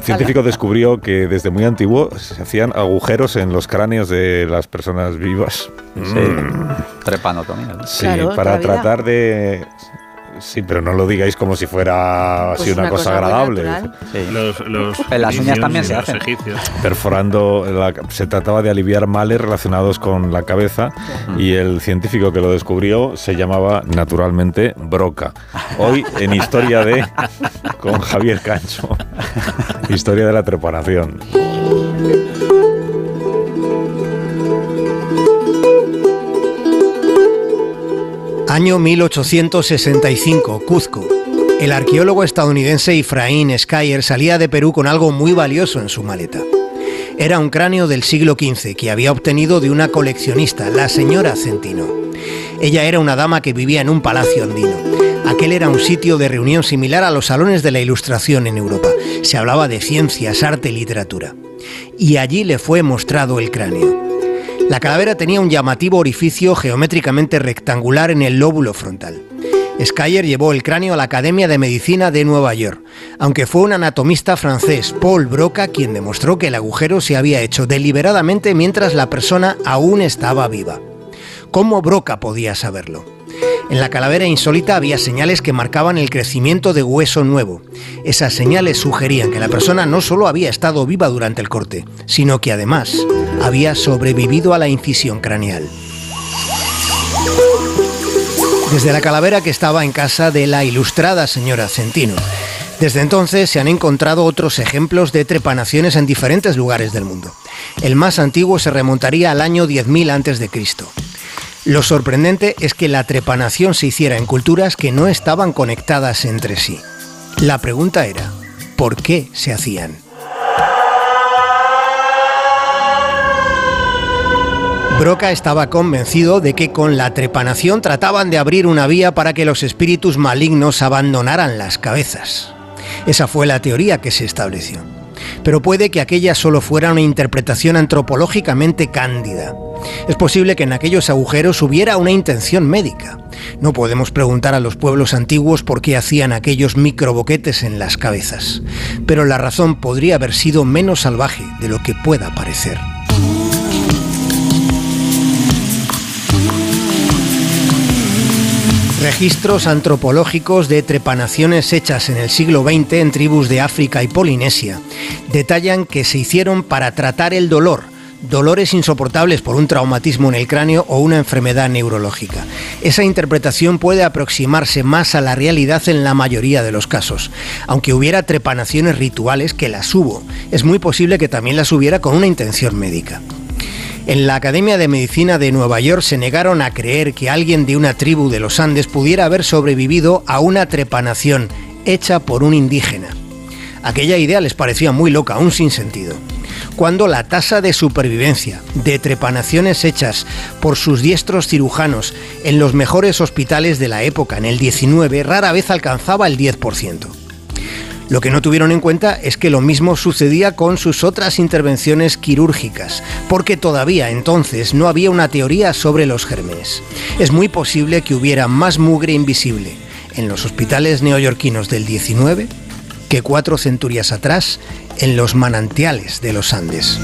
científico descubrió que desde muy antiguo se hacían agujeros en los cráneos de las personas vivas. Sí, mm. trepanotomía. Sí, para tratar de Sí, pero no lo digáis como si fuera así pues una, cosa, agradable. en las uñas también se hacen. Perforando, se trataba de aliviar males relacionados con la cabeza y el científico que lo descubrió se llamaba naturalmente Broca. Hoy en Historia de con Javier Cancho. Historia de la trepanación. Año 1865, Cuzco. El arqueólogo estadounidense Efraín Skyer salía de Perú con algo muy valioso en su maleta. Era un cráneo del siglo XV que había obtenido de una coleccionista, la señora Centino. Ella era una dama que vivía en un palacio andino. Aquel era un sitio de reunión similar a los salones de la Ilustración en Europa. Se hablaba de ciencias, arte literatura. Y allí le fue mostrado el cráneo. La calavera tenía un llamativo orificio geométricamente rectangular en el lóbulo frontal. Skyer llevó el cráneo a la Academia de Medicina de Nueva York, aunque fue un anatomista francés, Paul Broca, quien demostró que el agujero se había hecho deliberadamente mientras la persona aún estaba viva. ¿Cómo Broca podía saberlo? En la calavera insólita había señales que marcaban el crecimiento de hueso nuevo. Esas señales sugerían que la persona no solo había estado viva durante el corte, sino que además había sobrevivido a la incisión craneal. Desde la calavera que estaba en casa de la ilustrada señora Centino. Desde entonces se han encontrado otros ejemplos de trepanaciones en diferentes lugares del mundo. El más antiguo se remontaría al año 10.000 a.C. Lo sorprendente es que la trepanación se hiciera en culturas que no estaban conectadas entre sí. La pregunta era, ¿por qué se hacían? Broca estaba convencido de que con la trepanación trataban de abrir una vía para que los espíritus malignos abandonaran las cabezas. Esa fue la teoría que se estableció. Pero puede que aquella solo fuera una interpretación antropológicamente cándida. Es posible que en aquellos agujeros hubiera una intención médica. No podemos preguntar a los pueblos antiguos por qué hacían aquellos microboquetes en las cabezas, pero la razón podría haber sido menos salvaje de lo que pueda parecer. Registros antropológicos de trepanaciones hechas en el siglo XX en tribus de África y Polinesia detallan que se hicieron para tratar el dolor, dolores insoportables por un traumatismo en el cráneo o una enfermedad neurológica. Esa interpretación puede aproximarse más a la realidad en la mayoría de los casos. Aunque hubiera trepanaciones rituales, que las hubo, es muy posible que también las hubiera con una intención médica. En la Academia de Medicina de Nueva York se negaron a creer que alguien de una tribu de los Andes pudiera haber sobrevivido a una trepanación hecha por un indígena. Aquella idea les parecía muy loca, aún sin sentido cuando la tasa de supervivencia de trepanaciones hechas por sus diestros cirujanos en los mejores hospitales de la época, en el 19, rara vez alcanzaba el 10%. Lo que no tuvieron en cuenta es que lo mismo sucedía con sus otras intervenciones quirúrgicas, porque todavía entonces no había una teoría sobre los gérmenes. Es muy posible que hubiera más mugre invisible en los hospitales neoyorquinos del 19 que cuatro centurias atrás en los manantiales de los Andes.